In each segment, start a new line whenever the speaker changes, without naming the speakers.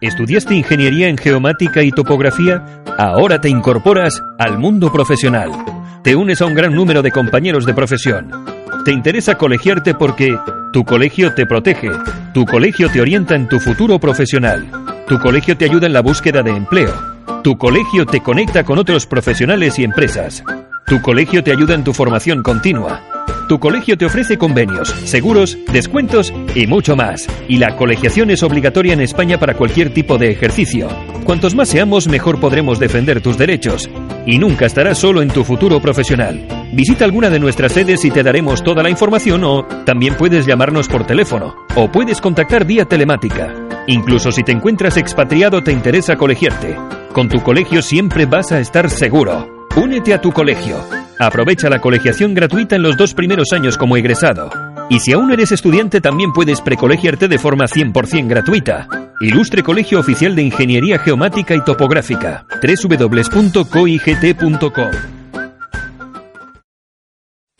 ¿Estudiaste ingeniería en geomática y topografía? Ahora te incorporas al mundo profesional. Te unes a un gran número de compañeros de profesión. Te interesa colegiarte porque tu colegio te protege, tu colegio te orienta en tu futuro profesional, tu colegio te ayuda en la búsqueda de empleo, tu colegio te conecta con otros profesionales y empresas, tu colegio te ayuda en tu formación continua. Tu colegio te ofrece convenios, seguros, descuentos y mucho más. Y la colegiación es obligatoria en España para cualquier tipo de ejercicio. Cuantos más seamos, mejor podremos defender tus derechos. Y nunca estarás solo en tu futuro profesional. Visita alguna de nuestras sedes y te daremos toda la información o también puedes llamarnos por teléfono o puedes contactar vía telemática. Incluso si te encuentras expatriado te interesa colegiarte. Con tu colegio siempre vas a estar seguro. Únete a tu colegio. Aprovecha la colegiación gratuita en los dos primeros años como egresado. Y si aún eres estudiante también puedes precolegiarte de forma 100% gratuita. Ilustre Colegio Oficial de Ingeniería Geomática y Topográfica. www.coigt.com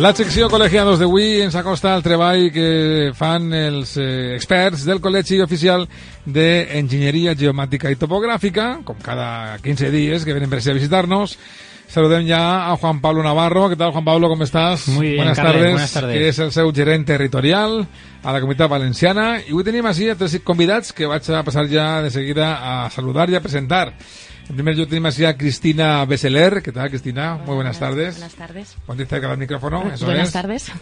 La secció col·legiados d'avui ens acosta al treball que fan els eh, experts del Col·legi Oficial d'Enginyeria Geomàtica i Topogràfica, com cada 15 dies que venen per a visitar-nos. Saludem ja a Juan Pablo Navarro. ¿Qué tal, Juan Pablo? ¿Cómo estás?
Muy bien,
buenas,
Carles,
tardes,
buenas tardes.
Que és el seu gerent territorial a la Comunitat Valenciana. I avui tenim així a tres convidats que vaig a passar ja de seguida a saludar y a presentar. En primer yo tenemos a Cristina Besseler. ¿Qué tal, Cristina? Muy buenas tardes.
Buenas tardes.
Ponte cerca del micrófono. Eso
Buenas
es.
tardes.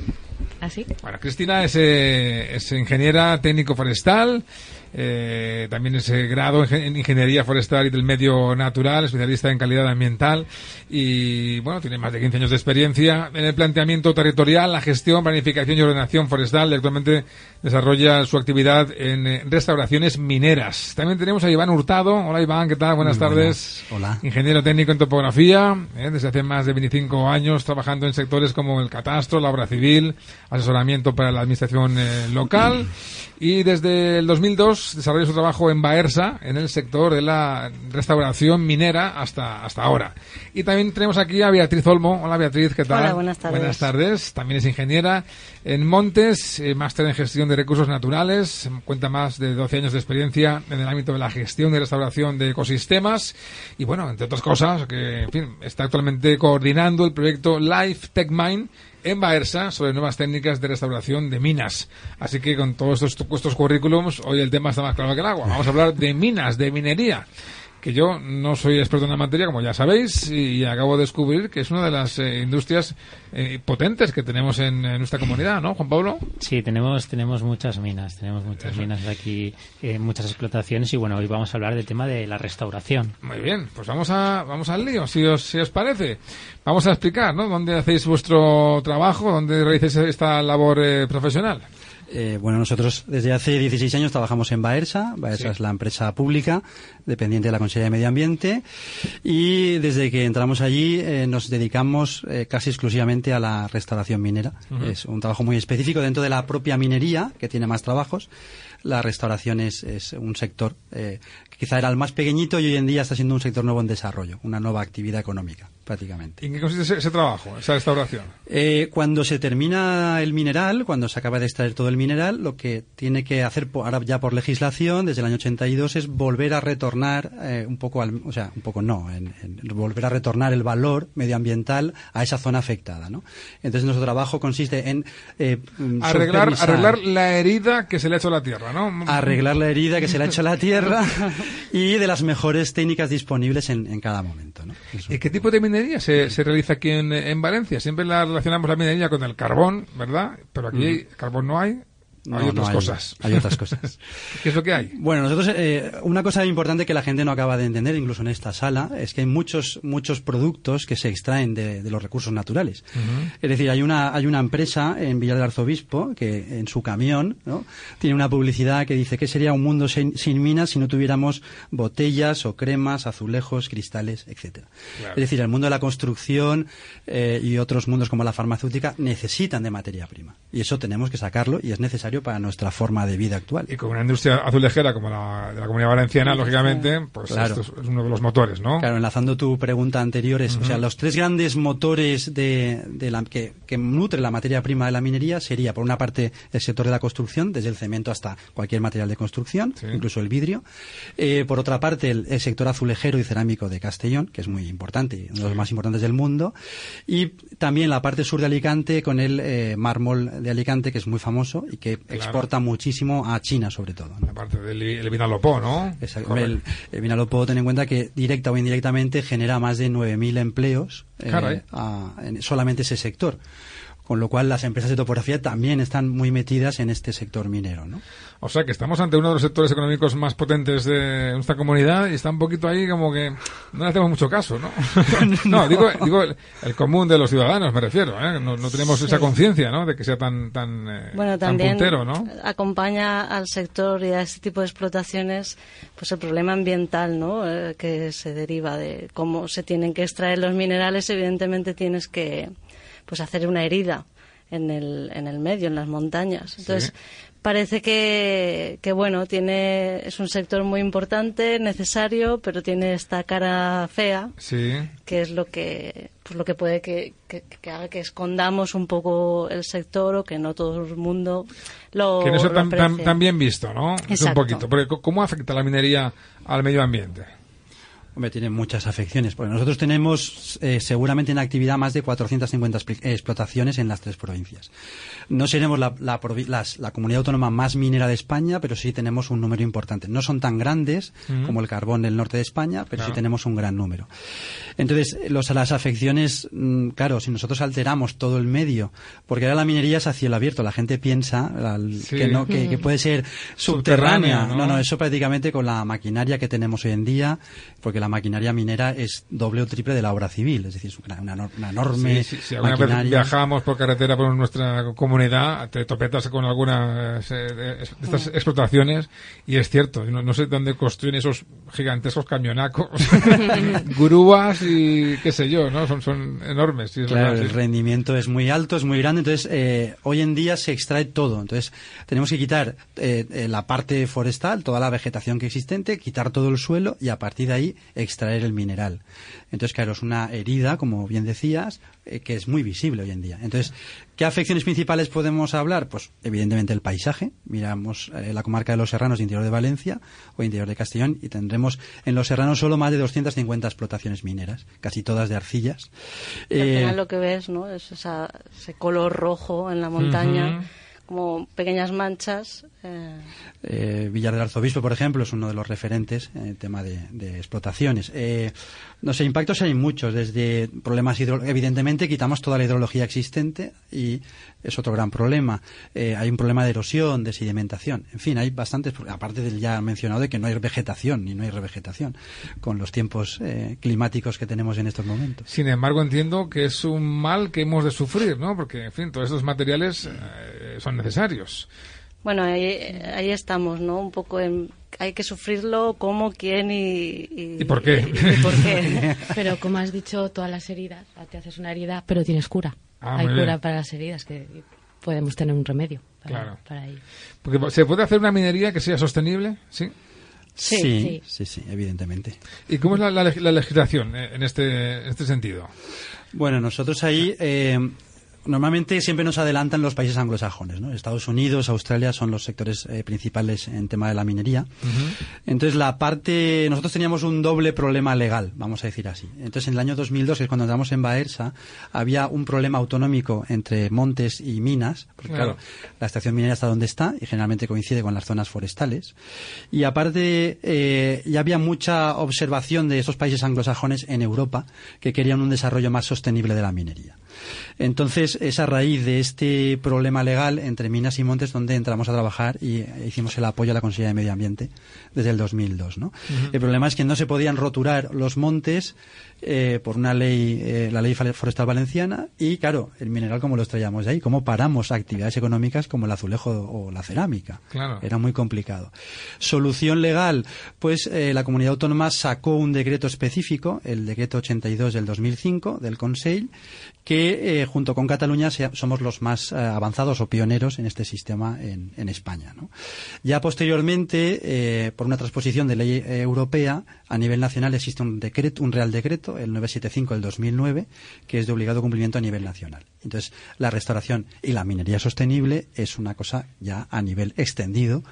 ¿Así?
Bueno, Cristina es, eh, es ingeniera técnico forestal, eh, también es grado en, en ingeniería forestal y del medio natural, especialista en calidad ambiental y bueno, tiene más de 15 años de experiencia en el planteamiento territorial, la gestión, planificación y ordenación forestal y actualmente desarrolla su actividad en eh, restauraciones mineras. También tenemos a Iván Hurtado. Hola Iván, ¿qué tal? Buenas tardes.
Hola.
Ingeniero técnico en topografía, eh, desde hace más de 25 años trabajando en sectores como el catastro, la obra civil, asesoramiento para la administración eh, local y desde el 2002 desarrolla su trabajo en Baersa, en el sector de la restauración minera hasta, hasta ahora. Y también tenemos aquí a Beatriz Olmo. Hola Beatriz, ¿qué tal?
Hola, buenas tardes.
Buenas tardes. También es ingeniera en Montes, eh, máster en gestión de recursos naturales, cuenta más de 12 años de experiencia en el ámbito de la gestión y restauración de ecosistemas y bueno, entre otras cosas, que en fin, está actualmente coordinando el proyecto Life Tech Mine en Baersa sobre nuevas técnicas de restauración de minas. Así que con todos estos, estos currículums, hoy el tema está más claro que el agua. Vamos a hablar de minas, de minería que yo no soy experto en la materia, como ya sabéis, y acabo de descubrir que es una de las eh, industrias eh, potentes que tenemos en, nuestra comunidad, ¿no, Juan Pablo?
Sí, tenemos tenemos muchas minas, tenemos muchas minas aquí, eh, muchas explotaciones, y bueno, hoy vamos a hablar del tema de la restauración.
Muy bien, pues vamos a vamos al lío, si os, si os parece. Vamos a explicar, ¿no? ¿Dónde hacéis vuestro trabajo? ¿Dónde realizáis esta labor profesional?
Eh, bueno, nosotros desde hace 16 años trabajamos en Baersa. Baersa es la empresa pública dependiente de la Consejería de Medio Ambiente. Y desde que entramos allí eh, nos dedicamos eh, casi exclusivamente a la restauración minera. Es un trabajo muy específico dentro de la propia minería, que tiene más trabajos. La restauración es, es un sector que quizá era el más pequeñito y hoy en día está siendo un sector nuevo en desarrollo, una nueva actividad económica prácticamente.
¿Y en qué consiste ese, trabajo, esa restauración?
Eh, cuando se termina el mineral, cuando se acaba de extraer todo el mineral, lo que tiene que hacer ahora ya por legislación, desde el año 82, es volver a retornar eh, un poco, al, o sea, un poco no, en, volver a retornar el valor medioambiental a esa zona afectada, ¿no? Entonces nuestro trabajo consiste en
eh, arreglar, arreglar la herida que se le ha hecho a la tierra, ¿no?
Arreglar la herida que se le ha hecho a la tierra y de las mejores técnicas disponibles en, en cada momento, ¿no?
¿Y qué tipo de mineral se, se realiza aquí en, en, Valencia. Siempre la relacionamos la minería con el carbón, ¿verdad? Pero aquí carbón no hay hay otras cosas.
Hay otras cosas.
¿Qué es lo que hay?
Bueno, nosotros, eh, una cosa importante que la gente no acaba de entender, incluso en esta sala, es que hay muchos, muchos productos que se extraen de, los recursos naturales. Es decir, hay una, hay una empresa en Villar del Arzobispo que en su camión ¿no? tiene una publicidad que dice que sería un mundo sin, minas si no tuviéramos botellas o cremas, azulejos, cristales, etcétera. Es decir, el mundo de la construcción eh, y otros mundos como la farmacéutica necesitan de materia prima. Y eso tenemos que sacarlo y es necesario para nuestra forma de vida actual.
Y con una industria azulejera como la de la Comunidad Valenciana, lógicamente, pues esto es, uno de los motores, ¿no?
Claro, enlazando tu pregunta anterior, o sea, los tres grandes motores de, la, que, que nutre la materia prima de la minería sería, por una parte, el sector de la construcción, desde el cemento hasta cualquier material de construcción, incluso el vidrio. Eh, por otra parte, el, sector azulejero y cerámico de Castellón, que es muy importante, uno de los más importantes del mundo. Y también la parte sur de Alicante con el eh, mármol de Alicante, que es muy famoso y que exporta muchísimo a China, sobre todo.
Aparte del el Vinalopó, ¿no?
El, el, Vinalopó, ten en cuenta que directa o indirectamente genera más de 9.000 empleos eh, en solamente ese sector con lo cual las empresas de topografía también están muy metidas en este sector minero, ¿no?
O sea que estamos ante uno de los sectores económicos más potentes de nuestra comunidad y está un poquito ahí como que no le hacemos mucho caso, ¿no? no, digo, digo el, común de los ciudadanos, me refiero, ¿eh? No, tenemos esa conciencia, ¿no? De que sea tan, tan, eh,
bueno, también puntero, ¿no? acompaña al sector y a este tipo de explotaciones pues el problema ambiental, ¿no? Eh, que se deriva de cómo se tienen que extraer los minerales, evidentemente tienes que pues hacer una herida en el, en el medio, en las montañas. Entonces, parece que, que, bueno, tiene, es un sector muy importante, necesario, pero tiene esta cara fea, que es lo que, pues lo que puede que, que, haga que escondamos un poco el sector o que no todo el mundo lo
Que no tan, bien visto, ¿no? Es un poquito. Porque, ¿cómo afecta la minería al medio ambiente?
Hombre, tiene muchas afecciones, porque nosotros tenemos eh, seguramente en actividad más de 450 explotaciones en las tres provincias. No seremos la, la, comunidad autónoma más minera de España, pero sí tenemos un número importante. No son tan grandes como el carbón del norte de España, pero sí tenemos un gran número. Entonces, los, las afecciones, mm, claro, si nosotros alteramos todo el medio, porque ahora la minería es a cielo abierto, la gente piensa que, no, que, puede ser subterránea. ¿no? ¿no? eso prácticamente con la maquinaria que tenemos hoy en día, porque la maquinaria minera es doble o triple de la obra civil, es decir, es una, una, enorme.
Sí, si alguna vez viajamos por carretera por nuestra comunidad, te topetas con algunas de estas explotaciones y es cierto, no, sé dónde construyen esos gigantescos camionacos, grúas y qué sé yo, ¿no? Son, son enormes.
claro, el rendimiento es muy alto, es muy grande, entonces eh, hoy en día se extrae todo, entonces tenemos que quitar eh, eh, la parte forestal, toda la vegetación que existente, quitar todo el suelo y a partir de ahí extraer el mineral. Entonces, claro, es una herida, como bien decías, eh, que es muy visible hoy en día. Entonces, ¿qué afecciones principales podemos hablar? Pues, evidentemente, el paisaje. Miramos eh, la comarca de los Serranos, interior de Valencia o interior de Castellón, y tendremos en los Serranos solo más de 250 explotaciones mineras, casi todas de arcillas.
al final lo que ves, ¿no? Es ese color rojo en la montaña como pequeñas manchas.
Eh. Eh, Villar del Arzobispo, por ejemplo, es uno de los referentes en el tema de, explotaciones. Eh, no sé, impactos hay muchos, desde problemas hidrológicos. Evidentemente, quitamos toda la hidrología existente y es otro gran problema. hay un problema de erosión, de sedimentación. En fin, hay bastantes, aparte del ya mencionado de que no hay vegetación ni no hay revegetación con los tiempos climáticos que tenemos en estos momentos.
Sin embargo, entiendo que es un mal que hemos de sufrir, ¿no? Porque, en fin, todos estos materiales son necesarios.
Bueno, ahí, ahí estamos, ¿no? Un poco en, hay que sufrirlo, cómo, quién y,
y, por qué.
pero como has dicho, todas las heridas, te haces una herida, pero tienes cura. Ah, hay cura para las heridas, que podemos tener un remedio para, para ello.
Porque ¿Se puede hacer una minería que sea sostenible? Sí.
Sí, sí, sí, evidentemente.
¿Y cómo es la, la, legislación en este, en este sentido?
Bueno, nosotros ahí eh, normalmente siempre nos adelantan los países anglosajones, ¿no? Estados Unidos, Australia son los sectores eh, principales en tema de la minería. Entonces, la parte, nosotros teníamos un doble problema legal, vamos a decir así. Entonces, en el año 2002, que es cuando entramos en Baersa, había un problema autonómico entre montes y minas, porque claro, la estación minera está donde está y generalmente coincide con las zonas forestales. Y aparte, eh, ya había mucha observación de esos países anglosajones en Europa que querían un desarrollo más sostenible de la minería. Entonces, es a raíz de este problema legal entre Minas y Montes donde entramos a trabajar y hicimos el apoyo a la Consejería de Medio Ambiente desde el 2002. ¿no? El problema es que no se podían roturar los montes eh, por una ley, eh, la ley forestal valenciana, y claro, el mineral como lo extraíamos de ahí, cómo paramos actividades económicas como el azulejo o la cerámica. Era muy complicado. Solución legal, pues eh, la comunidad autónoma sacó un decreto específico, el decreto 82 del 2005 del Consejo, que junto con Cataluña somos los más avanzados o pioneros en este sistema en, España. Ya posteriormente, por una transposición de ley europea, a nivel nacional existe un decreto, un real decreto el 975 del 2009, que es de obligado cumplimiento a nivel nacional. Entonces, la restauración y la minería sostenible es una cosa ya a nivel extendido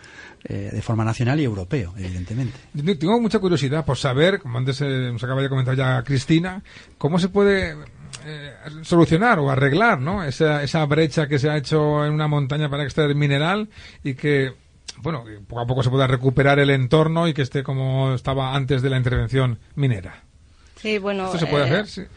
eh, de forma nacional y europeo, evidentemente.
Tengo mucha curiosidad por saber, como antes eh, nos acaba de comentar ya Cristina, cómo se puede eh, solucionar o arreglar ¿no? esa, esa brecha que se ha hecho en una montaña para extraer mineral y que bueno, poco a poco se pueda recuperar el entorno y que esté como estaba antes de la intervención minera.
Sí, bueno.
¿Esto se puede eh, hacer?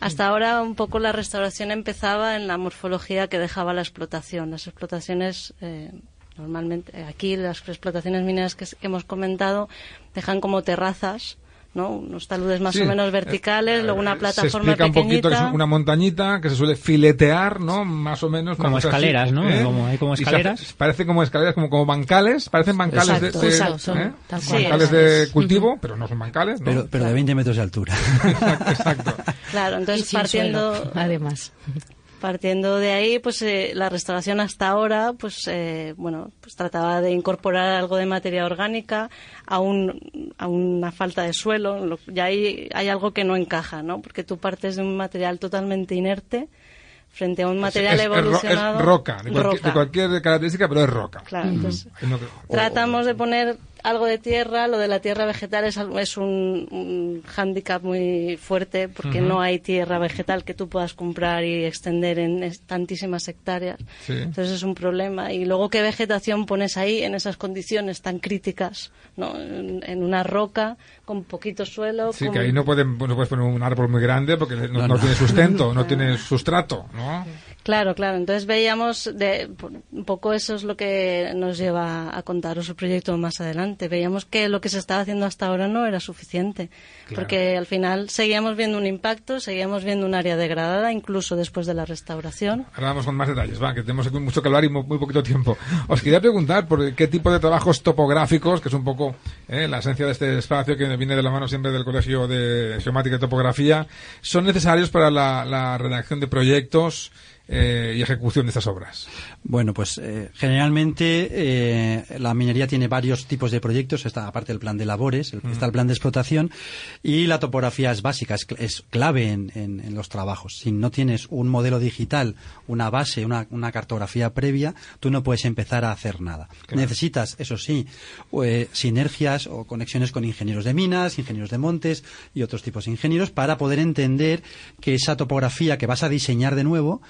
Hasta ahora un poco la restauración empezaba en la morfología que dejaba la explotación. Las explotaciones, eh, normalmente, aquí las explotaciones mineras que hemos comentado dejan como terrazas ¿no? Unos taludes más o menos verticales, luego una plataforma
se explica un poquito que es una montañita que se suele filetear, ¿no? Más o menos.
Como escaleras, ¿no? ¿eh? Como, hay como escaleras.
parece como escaleras, como, como bancales, parecen bancales de, ¿eh? bancales de cultivo, pero no son bancales, ¿no?
Pero, pero de 20 metros de altura.
exacto,
Claro, entonces partiendo...
además
partiendo de ahí, pues eh, la restauración hasta ahora, pues eh, bueno, pues trataba de incorporar algo de materia orgánica a, un, a una falta de suelo. Ya hay, hay algo que no encaja, ¿no? Porque tú partes de un material totalmente inerte frente a un material evolucionado.
Es, roca, de cualquier, característica, pero es roca.
Claro, entonces tratamos de poner algo de tierra, lo de la tierra vegetal es, es un, un hándicap muy fuerte porque no hay tierra vegetal que tú puedas comprar y extender en tantísimas hectáreas. Entonces es un problema. Y luego, ¿qué vegetación pones ahí en esas condiciones tan críticas? ¿no? En, una roca, con poquito suelo.
Sí, que ahí no, pueden, no puedes poner un árbol muy grande porque no, tiene sustento, no tiene sustrato, ¿no?
Claro, claro. Entonces veíamos de, un poco eso es lo que nos lleva a contaros el proyecto más adelante. Veíamos que lo que se estaba haciendo hasta ahora no era suficiente, porque al final seguíamos viendo un impacto, seguíamos viendo un área degradada, incluso después de la restauración.
Ahora vamos con más detalles, va, que tenemos mucho que hablar y muy, poquito tiempo. Os quería preguntar por qué tipo de trabajos topográficos, que es un poco eh, la esencia de este espacio que viene de la mano siempre del Colegio de Geomática y Topografía, son necesarios para la redacción de proyectos eh, y ejecución de estas obras?
Bueno, pues eh, generalmente eh, la minería tiene varios tipos de proyectos, está aparte del plan de labores,
Mm.
está el plan de explotación y la topografía es básica, es, es clave en, en- en los trabajos. Si no tienes un modelo digital, una base, una, una cartografía previa, tú no puedes empezar a hacer nada. Necesitas, eso sí, sinergias o conexiones con ingenieros de minas, ingenieros de montes y otros tipos de ingenieros para poder entender que esa topografía que vas a diseñar de nuevo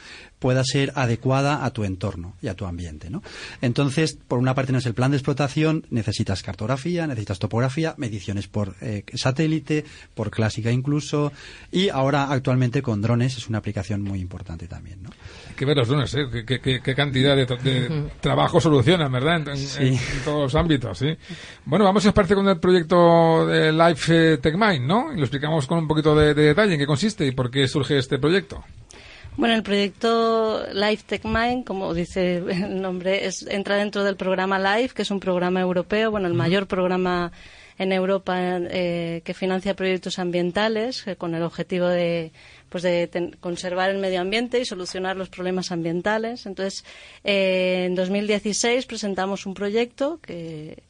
pueda ser adecuada a tu entorno y a tu ambiente. ¿no? Entonces, por una parte, no es el plan de explotación, necesitas cartografía, necesitas topografía, mediciones por eh, satélite, por clásica incluso, y ahora actualmente con drones es una aplicación muy importante también. ¿no?
Hay que ver los lunes, ¿eh? ¿Qué, qué- qué- cantidad de, trabajo solucionan, ¿verdad? En, en-
Sí.
en- en todos los ámbitos, ¿sí? Bueno, vamos a parte con el proyecto de Life eh, Tech Mind, ¿no? Y lo explicamos con un poquito de, de detalle en qué consiste y por qué surge este proyecto.
Bueno, el proyecto Life Tech Mind, como dice el nombre, es, entra dentro del programa Life, que es un programa europeo, bueno, el mayor programa en Europa eh, que financia proyectos ambientales eh, con el objetivo de pues de ten- conservar el medio ambiente y solucionar los problemas ambientales. Entonces, eh, en 2016 presentamos un proyecto que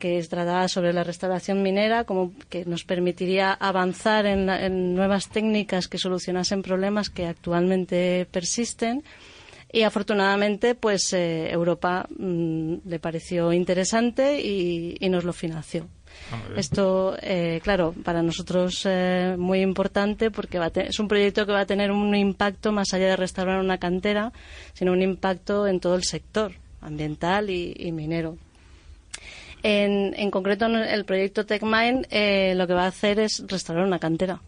que es trataba sobre la restauración minera, como que nos permitiría avanzar en, en nuevas técnicas que solucionasen problemas que actualmente persisten. Y afortunadamente, pues eh, Europa mm, le pareció interesante y, y nos lo financió. Esto, eh, claro, para nosotros eh, muy importante porque va a te- es un proyecto que va a tener un impacto más allá de restaurar una cantera, sino un impacto en todo el sector ambiental y, y minero. En, en concreto, en el proyecto TechMine eh, lo que va a hacer es restaurar una cantera.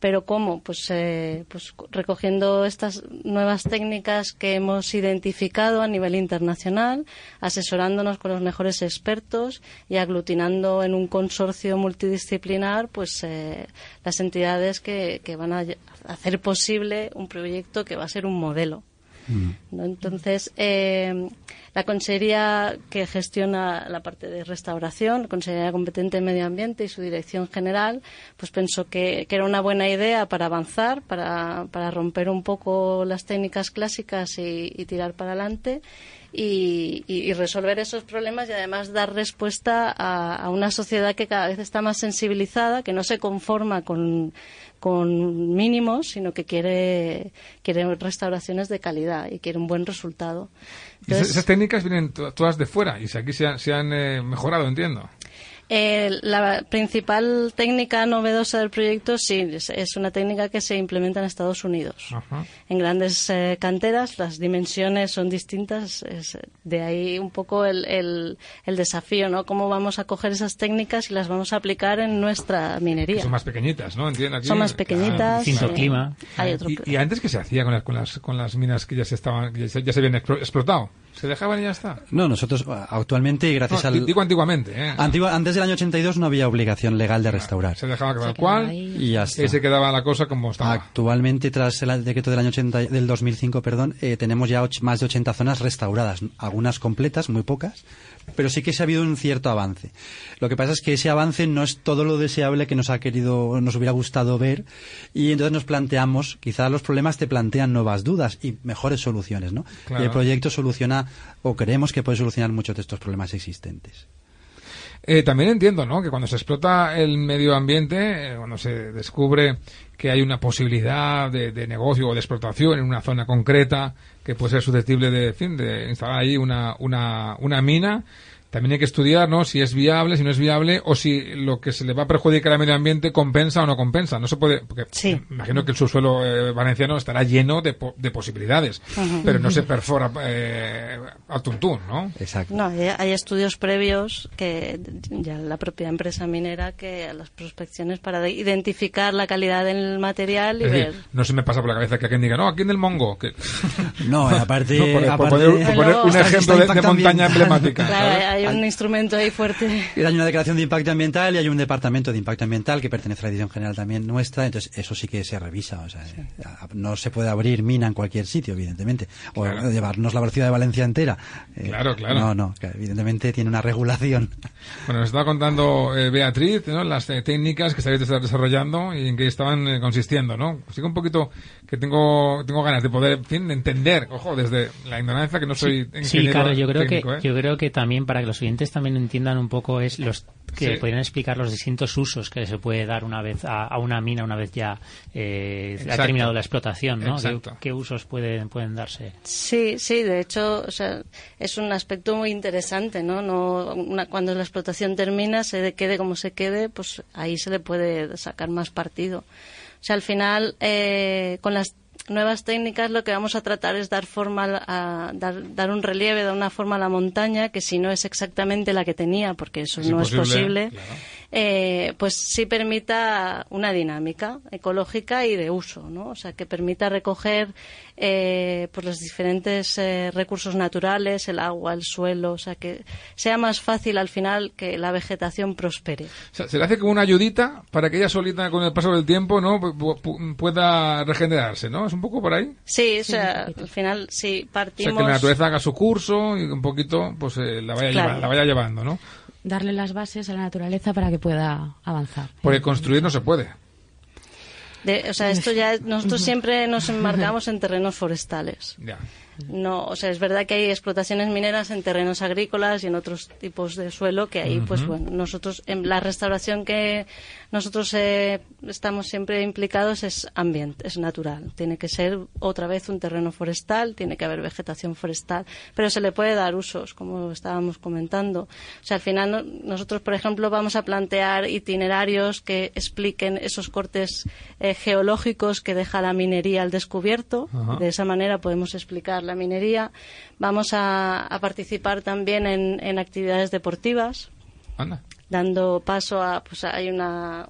¿Pero cómo? Pues, eh, pues recogiendo estas nuevas técnicas que hemos identificado a nivel internacional, asesorándonos con los mejores expertos y aglutinando en un consorcio multidisciplinar pues eh, las entidades que, que van a hacer posible un proyecto que va a ser un modelo. ¿no? Entonces, eh, la Consejería que gestiona la parte de restauración, la Consejería competente en Medio Ambiente y su dirección general, pues pensó que, que era una buena idea para avanzar, para, para romper un poco las técnicas clásicas y, y tirar para adelante. Y, resolver esos problemas y además dar respuesta a, a una sociedad que cada vez está más sensibilizada, que no se conforma con, con mínimos, sino que quiere, quiere restauraciones de calidad y quiere un buen resultado.
Esas, esas técnicas vienen to- todas de fuera y si aquí se han, se han eh, mejorado, entiendo.
eh, la principal técnica novedosa del proyecto sí es, una técnica que se implementa en Estados Unidos.
Ajá.
En grandes eh, canteras las dimensiones son distintas, es de ahí un poco el, el, el desafío, ¿no? Cómo vamos a coger esas técnicas y las vamos a aplicar en nuestra
Que
minería.
son más pequeñitas, ¿no? Entiendo aquí.
Son más pequeñitas. Eh,
clima.
Hay otro
Y, y antes qué se hacía con las, con las, con las minas que ya se estaban, ya se, ya se habían explo- explotado? ¿Se dejaban y ya está?
No, nosotros ah, actualmente, gracias
No,
al...
Digo antiguamente, ¿eh?
Antigua- antes del año 82 no había obligación legal de restaurar.
Se dejaba tal cual.
Y ya está.
y se quedaba la cosa como estaba.
Actualmente, tras el decreto del año 80, del 2005, perdón, eh, tenemos ya och- más de 80 zonas restauradas, algunas completas, muy pocas, pero sí que se ha habido un cierto avance. Lo que pasa es que ese avance no es todo lo deseable que nos ha querido, nos hubiera gustado ver, y entonces nos planteamos, quizá los problemas te plantean nuevas dudas y mejores soluciones, ¿no?
Claro.
Y el proyecto soluciona, o creemos que puede solucionar muchos de estos problemas existentes.
Eh, también entiendo, ¿no? Que cuando se explota el medio ambiente, eh, cuando se descubre que hay una posibilidad de, de negocio o de explotación en una zona concreta que puede ser susceptible de, fin, de instalar ahí una, una, una mina, también hay que estudiar, ¿no? Si es viable, si no es viable, o si lo que se le va a perjudicar al medio ambiente compensa o no compensa. No se puede, porque
Sí.
imagino que el subsuelo eh, valenciano estará lleno de, po- de posibilidades, pero no se perfora eh, al tuntún, ¿no?
Exacto.
No, hay, hay estudios previos que ya la propia empresa minera que a las prospecciones para de- identificar la calidad del material y
Es
ver.
decir, no se me pasa por la cabeza que alguien diga, no, aquí en el Mongo. Que...
No, aparte,
No, por, poner, por poner un ejemplo de, montaña emblemática.
Claro, hay, hay un instrumento ahí fuerte.
Hay una declaración de impacto ambiental y hay un departamento de impacto ambiental que pertenece a la Dirección General también nuestra, entonces eso sí que se revisa. O sea, no se puede abrir mina en cualquier sitio, evidentemente. O llevarnos la velocidad de Valencia entera.
Eh, claro, claro.
No, no, evidentemente tiene una regulación.
Bueno, nos estaba contando eh, Beatriz ¿no? las eh, técnicas que estáis desarrollando y en qué estaban consistiendo, ¿no? Así que un poquito que tengo tengo ganas de poder, en fin, entender, ojo, desde la ignorancia que no soy
sí, Sí, claro, yo creo que yo creo que también para que los oyentes también entiendan un poco es los que podrían explicar los distintos usos que se puede dar una vez a, una mina una vez ya eh, ha terminado la explotación, ¿no? ¿Qué, usos pueden pueden darse?
Sí, sí, de hecho, o sea, es un aspecto muy interesante, ¿no? no cuando la explotación termina, se quede como se quede, pues ahí se le puede sacar más partido. O sea, al final, eh, con las nuevas técnicas lo que vamos a tratar es dar forma a, dar, un relieve, dar una forma a la montaña que si no es exactamente la que tenía, porque eso no es posible, eh, pues sí permita una dinámica ecológica y de uso, ¿no? O sea, que permita recoger eh, pues los diferentes eh, recursos naturales, el agua, el suelo, o sea, que sea más fácil al final que la vegetación prospere.
se le hace como una ayudita para que ella solita con el paso del tiempo, ¿no? pueda regenerarse, ¿no? Es un poco por ahí.
Sí, o sea, al final sí partimos.
O sea, que la naturaleza haga su curso y un poquito, pues la vaya, la vaya llevando, ¿no?
Darle las bases a la naturaleza para que pueda avanzar.
Porque construir no se puede.
o sea, esto ya nosotros siempre nos enmarcamos en terrenos forestales. Ya. No, o sea, es verdad que hay explotaciones mineras en terrenos agrícolas y en otros tipos de suelo que ahí, pues bueno, nosotros en la restauración que nosotros eh, estamos siempre implicados es ambiente, es natural. Tiene que ser otra vez un terreno forestal, tiene que haber vegetación forestal, pero se le puede dar usos, como estábamos comentando. O sea, al final nosotros, por ejemplo, vamos a plantear itinerarios que expliquen esos cortes eh, geológicos que deja la minería al descubierto. De esa manera podemos explicar la minería. Vamos a, participar también en, actividades deportivas. dando paso a pues hay una,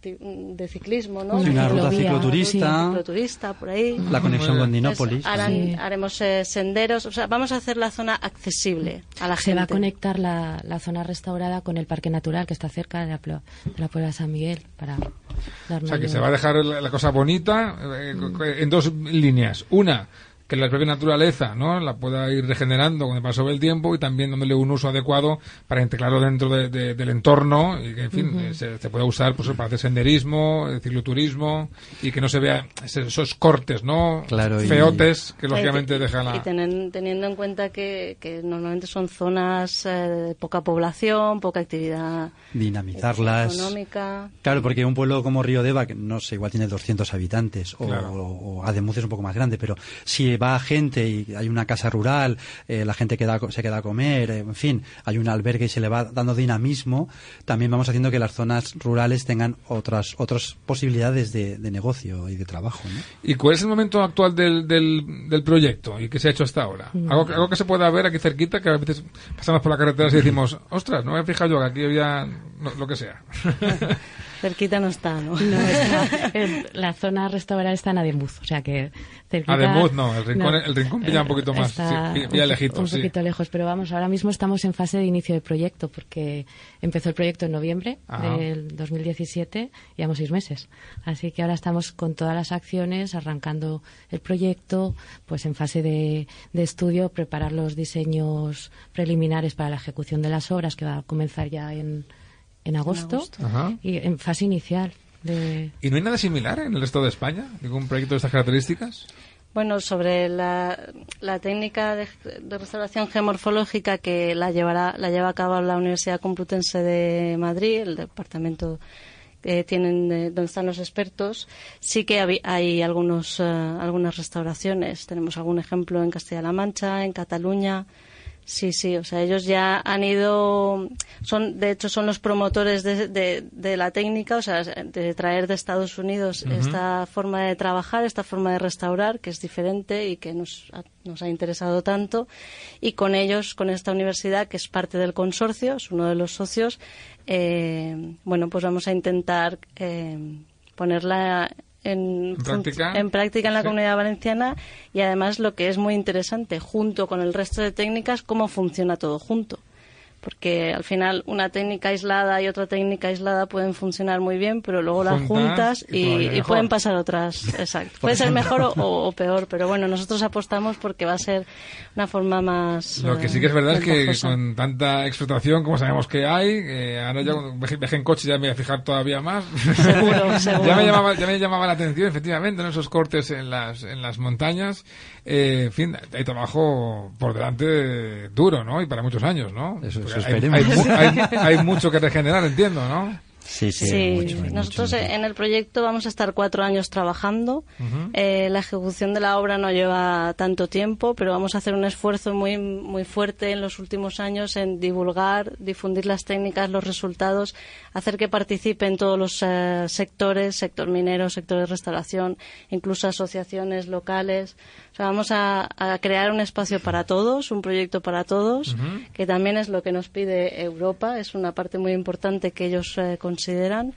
de ciclismo no
una ruta cicloturista.
cicloturista. Por ahí.
La conexión con Dinópolis
haremos eh, senderos. O sea vamos a hacer la zona accesible a la
gente
se
va a conectar la, la, zona restaurada con el parque natural que está cerca de la, de la Puebla de San Miguel para
o sea que se va a dejar la, cosa bonita eh, en dos líneas. Una que la propia naturaleza no la pueda ir regenerando con el paso del tiempo y también dándole un uso adecuado para integrarlo dentro del entorno y que en fin se, pueda usar pues, para hacer senderismo cicloturismo y que no se vea esos cortes no feotes que lógicamente dejan la...
y teniendo en cuenta que, normalmente son zonas eh, de poca población poca actividad
dinamizarlas.
económica.
Claro porque un pueblo como Río Deva que no sé igual tiene 200 habitantes o, o, Ademuz es un poco más grande pero si va gente y hay una casa rural, eh, la gente queda, se queda a comer, eh, en fin, hay un albergue y se le va dando dinamismo, también vamos haciendo que las zonas rurales tengan otras, otras posibilidades de, negocio y de trabajo.
¿Y cuál es el momento actual del, del, proyecto y qué se ha hecho hasta ahora? Mm. ¿Algo, algo que se pueda ver aquí cerquita, que a veces pasamos por la carretera y decimos, ostras, no me he fijado yo que aquí había lo que sea.
Cerquita no está, ¿no?
la zona restaurada está en Ademuz, o sea que
cerquita... Ademuz no, el rincón, el rincón pilla un poquito más, pilla lejito,
Un poquito lejos, pero vamos, ahora mismo estamos en fase de inicio de proyecto porque empezó el proyecto en noviembre del 2017, llevamos seis meses. Así que ahora estamos con todas las acciones, arrancando el proyecto, pues en fase de, de estudio, preparar los diseños preliminares para la ejecución de las obras que va a comenzar ya en en agosto, y en fase inicial. De...
¿Y no hay nada similar en el resto de España? ¿Ningún proyecto de estas características?
Bueno, sobre la, la técnica de, restauración geomorfológica que la, llevará, la lleva a cabo la Universidad Complutense de Madrid, el departamento que tienen donde están los expertos, sí que hay, hay algunos, eh, algunas restauraciones. Tenemos algún ejemplo en Castilla-La Mancha, en Cataluña, Sí, sí, o sea, ellos ya han ido, son, de hecho, son los promotores de, de, la técnica, o sea, de traer de Estados Unidos esta forma de trabajar, esta forma de restaurar, que es diferente y que nos ha, nos ha interesado tanto. Y con ellos, con esta universidad, que es parte del consorcio, es uno de los socios, eh, bueno, pues vamos a intentar eh, ponerla en,
práctica,
en, práctica en la comunidad valenciana y además lo que es muy interesante, junto con el resto de técnicas, cómo funciona todo junto. Porque al final una técnica aislada y otra técnica aislada pueden funcionar muy bien, pero luego las juntas y, pueden pasar otras. Exacto. Puede ser mejor o, peor, pero bueno, nosotros apostamos porque va a ser una forma más.
Lo que sí que es verdad es que con tanta explotación como sabemos que hay, eh, ahora ya viaje en coche ya me voy a fijar todavía más.
Seguro, seguro.
ya, me llamaba, ya me llamaba la atención, efectivamente, en esos cortes en las, en las montañas. Eh, en fin, hay trabajo por delante duro, ¿no? Y para muchos años, ¿no?
Eso,
hay, mucho que regenerar, entiendo, ¿no?
Sí, sí.
Nosotros en el proyecto vamos a estar cuatro años trabajando. Eh, la ejecución de la obra no lleva tanto tiempo, pero vamos a hacer un esfuerzo muy, muy fuerte en los últimos años en divulgar, difundir las técnicas, los resultados, hacer que participen todos los eh, sectores, sector minero, sector de restauración, incluso asociaciones locales vamos a, crear un espacio para todos, un proyecto para todos, que también es lo que nos pide Europa, es una parte muy importante que ellos eh, consideran.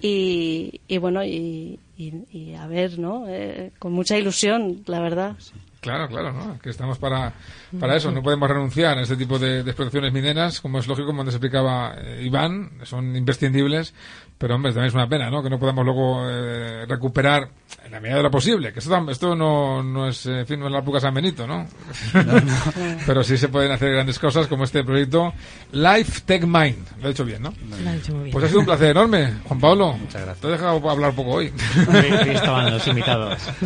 Y, bueno, y, a ver, ¿no? Eh, con mucha ilusión, la verdad.
Claro, claro, ¿no? que estamos para, para eso, no podemos renunciar a este tipo de, explotaciones mineras, como es lógico, como antes explicaba eh, Iván, son imprescindibles, pero hombre, también es una pena, ¿no? Que no podamos luego recuperar en la medida de lo posible, que esto, esto no, no es, en fin, no es la época San Benito, ¿no? Pero sí se pueden hacer grandes cosas como este proyecto Life Tech Mind. Lo he hecho bien, ¿no?
Lo he hecho muy bien.
Pues ha sido un placer enorme, Juan Pablo.
Muchas gracias.
Te he dejado hablar poco hoy.
Sí, estaban los invitados.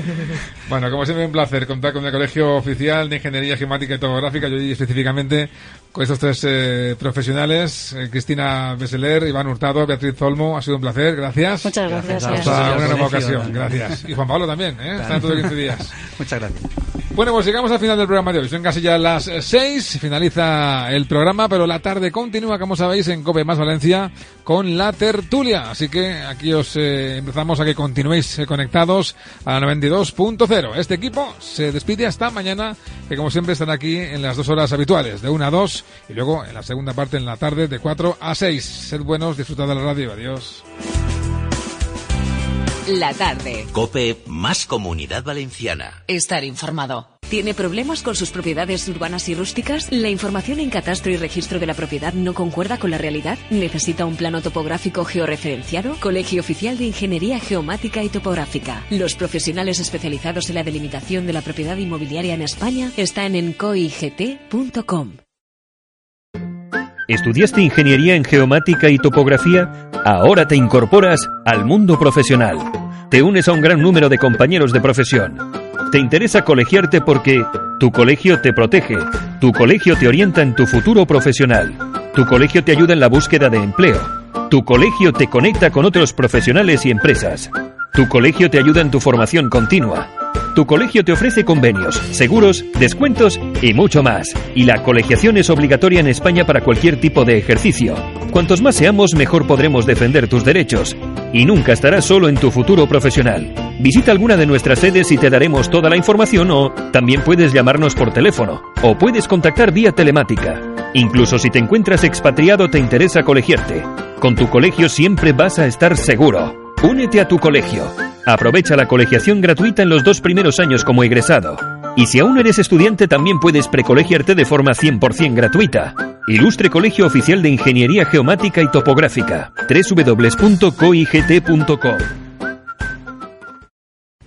Bueno, como siempre, un placer contar con el Colegio Oficial de Ingeniería Geomática y Topográfica, yo y específicamente con estos tres eh, profesionales, eh, Cristina Beseler, Iván Hurtado, Beatriz Zolmo. Ha sido un placer, gracias.
Muchas gracias.
Hasta una nueva ocasión, gracias. Y Juan Pablo también, ¿eh? Están todos 15 días.
Muchas gracias.
Bueno, pues llegamos al final del programa de hoy. Son casi ya las 6, finaliza el programa, pero la tarde continúa, como sabéis, en Cope Más Valencia con la tertulia. Así que aquí os eh, empezamos a que continuéis eh, conectados a 92.0. Este equipo se despide hasta mañana, que como siempre están aquí en las dos horas habituales, de 1 a 2, y luego en la segunda parte en la tarde de 4 a 6. Sed buenos, disfrutad de la radio. Adiós.
La tarde.
Cope más comunidad valenciana.
Estar informado. ¿Tiene problemas con sus propiedades urbanas y rústicas? ¿La información en catastro y registro de la propiedad no concuerda con la realidad? ¿Necesita un plano topográfico georreferenciado? Colegio Oficial de Ingeniería Geomática y Topográfica. Los profesionales especializados en la delimitación de la propiedad inmobiliaria en España están en coigt.com.
¿Estudiaste ingeniería en geomática y topografía? Ahora te incorporas al mundo profesional. Te unes a un gran número de compañeros de profesión. Te interesa colegiarte porque tu colegio te protege, tu colegio te orienta en tu futuro profesional, tu colegio te ayuda en la búsqueda de empleo, tu colegio te conecta con otros profesionales y empresas, tu colegio te ayuda en tu formación continua. Tu colegio te ofrece convenios, seguros, descuentos y mucho más. Y la colegiación es obligatoria en España para cualquier tipo de ejercicio. Cuantos más seamos, mejor podremos defender tus derechos. Y nunca estarás solo en tu futuro profesional. Visita alguna de nuestras sedes y te daremos toda la información o también puedes llamarnos por teléfono o puedes contactar vía telemática. Incluso si te encuentras expatriado te interesa colegiarte. Con tu colegio siempre vas a estar seguro. Únete a tu colegio. Aprovecha la colegiación gratuita en los dos primeros años como egresado. Y si aún eres estudiante también puedes precolegiarte de forma 100% gratuita. Ilustre Colegio Oficial de Ingeniería Geomática y Topográfica. www.coigt.com